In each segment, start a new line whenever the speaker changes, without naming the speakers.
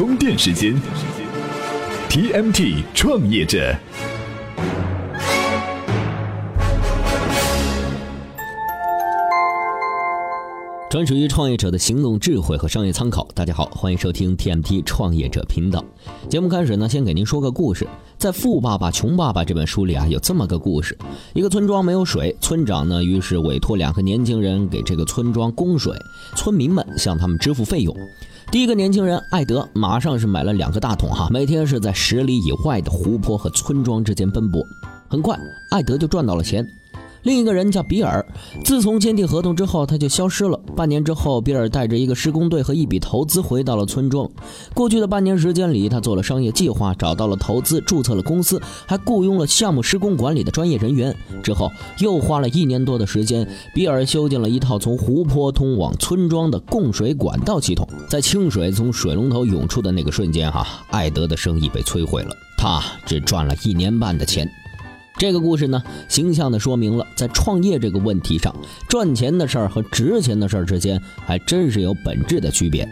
充电时间，TMT 创业者。
专属于创业者的行动智慧和商业参考。大家好，欢迎收听 TMT 创业者频道。节目开始呢，先给您说个故事。在《富爸爸穷爸爸》这本书里啊，有这么个故事：一个村庄没有水，村长呢，于是委托两个年轻人给这个村庄供水，村民们向他们支付费用。第一个年轻人艾德马上是买了两个大桶哈，每天是在十里以外的湖泊和村庄之间奔波。很快，艾德就赚到了钱。另一个人叫比尔，自从签订合同之后，他就消失了。半年之后，比尔带着一个施工队和一笔投资回到了村庄。过去的半年时间里，他做了商业计划，找到了投资，注册了公司，还雇佣了项目施工管理的专业人员。之后又花了一年多的时间，比尔修建了一套从湖泊通往村庄的供水管道系统。在清水从水龙头涌出的那个瞬间，哈，艾德的生意被摧毁了，他只赚了一年半的钱。这个故事呢，形象地说明了在创业这个问题上，赚钱的事儿和值钱的事儿之间还真是有本质的区别。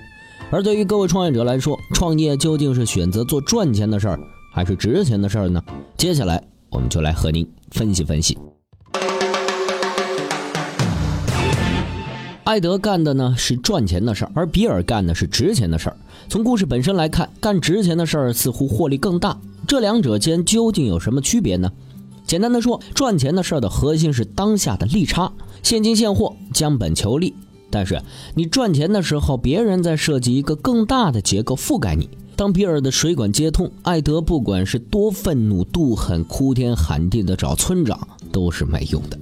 而对于各位创业者来说，创业究竟是选择做赚钱的事儿，还是值钱的事儿呢？接下来我们就来和您分析分析。艾德干的呢是赚钱的事儿，而比尔干的是值钱的事儿。从故事本身来看，干值钱的事儿似乎获利更大。这两者间究竟有什么区别呢？简单的说，赚钱的事儿的核心是当下的利差，现金现货，将本求利。但是你赚钱的时候，别人在设计一个更大的结构覆盖你。当比尔的水管接通，艾德不管是多愤怒、妒恨、哭天喊地的找村长，都是没用的。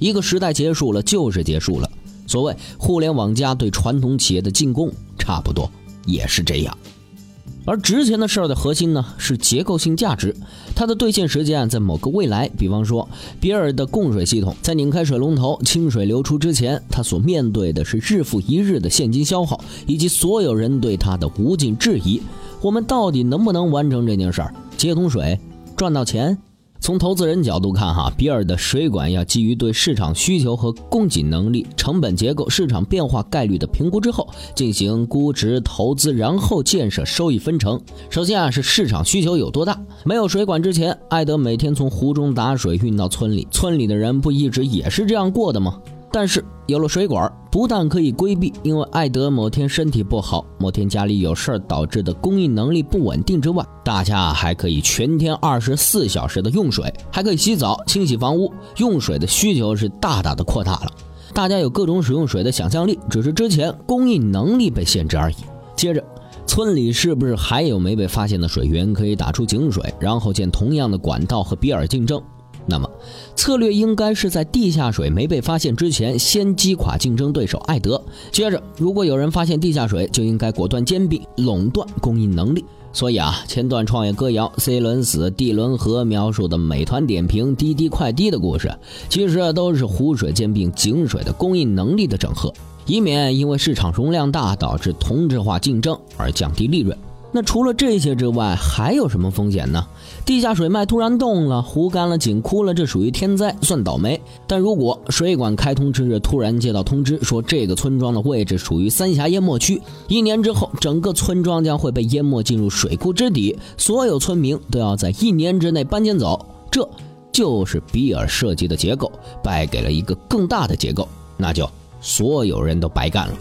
一个时代结束了，就是结束了。所谓互联网加对传统企业的进攻，差不多也是这样。而值钱的事儿的核心呢，是结构性价值，它的兑现时间在某个未来。比方说，比尔的供水系统在拧开水龙头、清水流出之前，它所面对的是日复一日的现金消耗，以及所有人对它的无尽质疑。我们到底能不能完成这件事儿？接通水，赚到钱？从投资人角度看，哈，比尔的水管要基于对市场需求和供给能力、成本结构、市场变化概率的评估之后，进行估值投资，然后建设收益分成。首先啊，是市场需求有多大？没有水管之前，艾德每天从湖中打水运到村里，村里的人不一直也是这样过的吗？但是有了水管，不但可以规避因为艾德某天身体不好、某天家里有事儿导致的供应能力不稳定之外，大家还可以全天二十四小时的用水，还可以洗澡、清洗房屋，用水的需求是大大的扩大了。大家有各种使用水的想象力，只是之前供应能力被限制而已。接着，村里是不是还有没被发现的水源可以打出井水，然后建同样的管道和比尔竞争？那么，策略应该是在地下水没被发现之前，先击垮竞争对手艾德。接着，如果有人发现地下水，就应该果断兼并，垄断供应能力。所以啊，前段创业歌谣 “C 轮死，D 轮和”描述的美团点评、滴滴快滴的故事，其实都是湖水兼并井水的供应能力的整合，以免因为市场容量大导致同质化竞争而降低利润。那除了这些之外，还有什么风险呢？地下水脉突然动了，湖干了，井枯了，这属于天灾，算倒霉。但如果水管开通之日突然接到通知，说这个村庄的位置属于三峡淹没区，一年之后整个村庄将会被淹没进入水库之底，所有村民都要在一年之内搬迁走，这就是比尔设计的结构败给了一个更大的结构，那就所有人都白干了。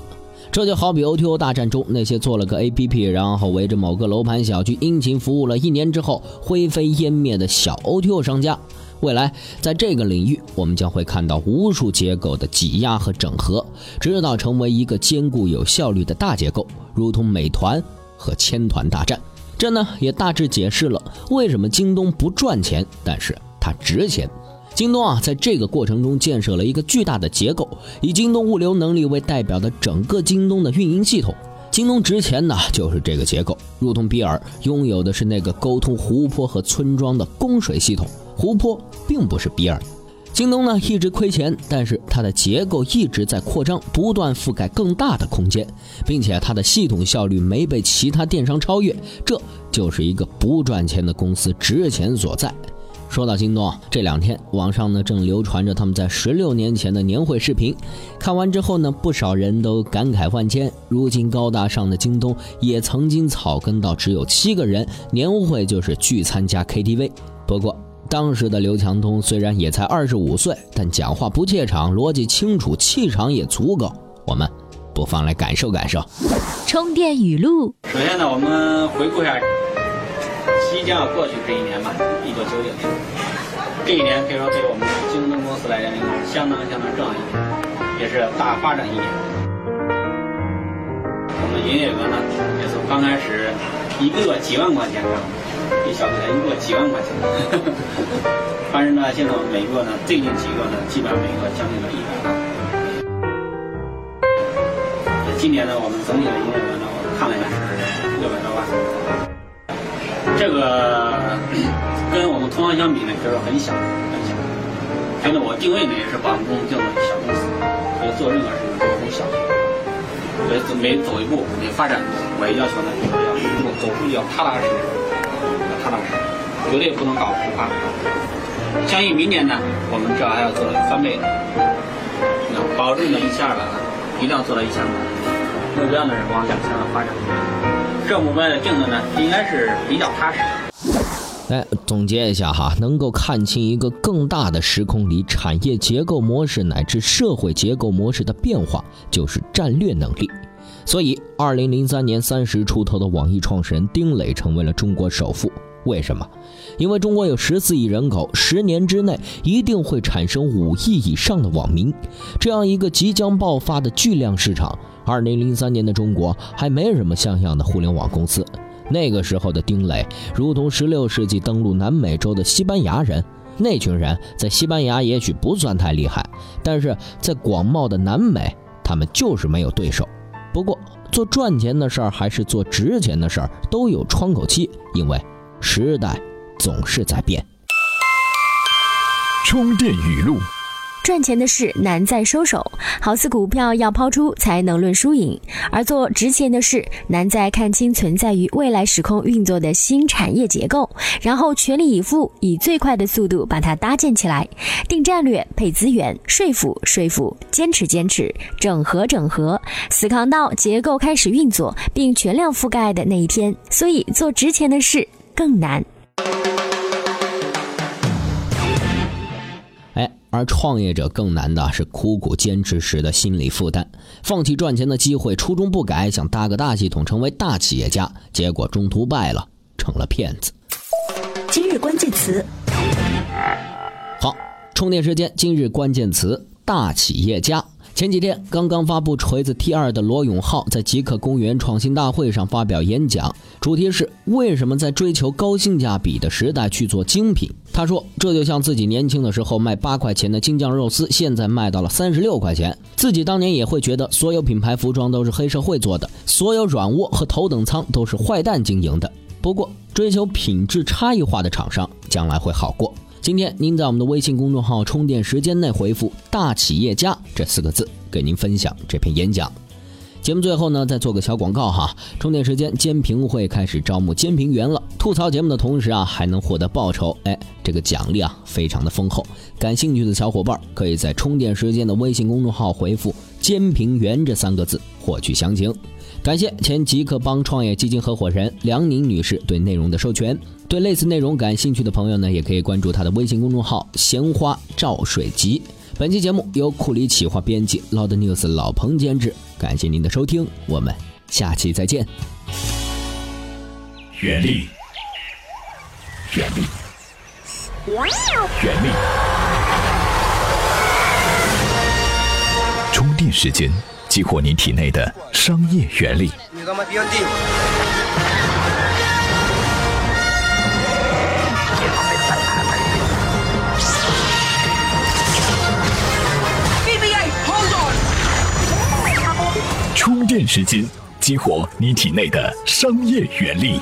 这就好比 O T O 大战中那些做了个 APP，然后围着某个楼盘小区殷勤服务了一年之后灰飞烟灭的小 O T O 商家。未来在这个领域，我们将会看到无数结构的挤压和整合，直到成为一个坚固有效率的大结构，如同美团和千团大战。这呢，也大致解释了为什么京东不赚钱，但是它值钱。京东啊，在这个过程中建设了一个巨大的结构，以京东物流能力为代表的整个京东的运营系统。京东值钱呢，就是这个结构，如同比尔拥有的是那个沟通湖泊和村庄的供水系统。湖泊并不是比尔。京东呢一直亏钱，但是它的结构一直在扩张，不断覆盖更大的空间，并且它的系统效率没被其他电商超越，这就是一个不赚钱的公司值钱所在。说到京东，这两天网上呢正流传着他们在十六年前的年会视频，看完之后呢，不少人都感慨万千。如今高大上的京东也曾经草根到只有七个人，年会就是聚餐加 KTV。不过当时的刘强东虽然也才二十五岁，但讲话不怯场，逻辑清楚，气场也足够。我们不妨来感受感受。
充电语录。
首先呢，我们回顾一下。即将要过去这一年吧，一九九九年，这一年可以说对我们京东公司来讲，相当相当重要一年，也是大发展一年。我们营业额呢，也从刚开始一个几万块钱，一小块钱一个几万块钱，但是呢，现在我们每个呢，最近几个呢，基本上每个将近了一百万。今年呢，我们整体的营业额呢，我看了一下是六百多万。这个 跟我们同行相比呢，就是很小，很小。觉得我定位呢也是把我们公司定为小公司，所以做任何事情都很小。所以每走一步，每发展，我也要求呢，就是要一步走出去要踏踏实实，要踏踏实实，绝对不能搞浮夸。相信明年呢，我们至少还要做翻倍的，那保证的一千二百万，一定要做到一千万。目标呢是往两千万发展。这我们的定的呢，应该是比较踏实。
来总结一下哈，能够看清一个更大的时空里产业结构模式乃至社会结构模式的变化，就是战略能力。所以，二零零三年三十出头的网易创始人丁磊成为了中国首富。为什么？因为中国有十四亿人口，十年之内一定会产生五亿以上的网民，这样一个即将爆发的巨量市场。二零零三年的中国还没什么像样的互联网公司，那个时候的丁磊如同十六世纪登陆南美洲的西班牙人。那群人在西班牙也许不算太厉害，但是在广袤的南美，他们就是没有对手。不过做赚钱的事儿还是做值钱的事儿，都有窗口期，因为时代总是在变。
充电语录。赚钱的事难在收手，好似股票要抛出才能论输赢；而做值钱的事难在看清存在于未来时空运作的新产业结构，然后全力以赴，以最快的速度把它搭建起来。定战略、配资源、说服、说服、坚持、坚持、整合、整合，死扛到结构开始运作并全量覆盖的那一天。所以，做值钱的事更难。
哎而创业者更难的是苦苦坚持时的心理负担，放弃赚钱的机会，初衷不改，想搭个大系统，成为大企业家，结果中途败了，成了骗子。
今日关键词，
好，充电时间。今日关键词：大企业家。前几天刚刚发布锤子 T 二的罗永浩在极客公园创新大会上发表演讲，主题是为什么在追求高性价比的时代去做精品。他说，这就像自己年轻的时候卖八块钱的京酱肉丝，现在卖到了三十六块钱。自己当年也会觉得所有品牌服装都是黑社会做的，所有软卧和头等舱都是坏蛋经营的。不过，追求品质差异化的厂商将来会好过。今天您在我们的微信公众号“充电时间”内回复“大企业家”这四个字，给您分享这篇演讲。节目最后呢，再做个小广告哈，充电时间监评会开始招募监评员了。吐槽节目的同时啊，还能获得报酬，哎，这个奖励啊非常的丰厚。感兴趣的小伙伴可以在充电时间的微信公众号回复“监评员”这三个字获取详情。感谢前极客帮创业基金合伙人梁宁女士对内容的授权。对类似内容感兴趣的朋友呢，也可以关注她的微信公众号“闲花照水集”。本期节目由库里企划编辑，Loud News 老彭监制。感谢您的收听，我们下期再见。原力，原力，原力，充电时间。激活你体内的商业原理。充电时间，激活你体内的商业原理。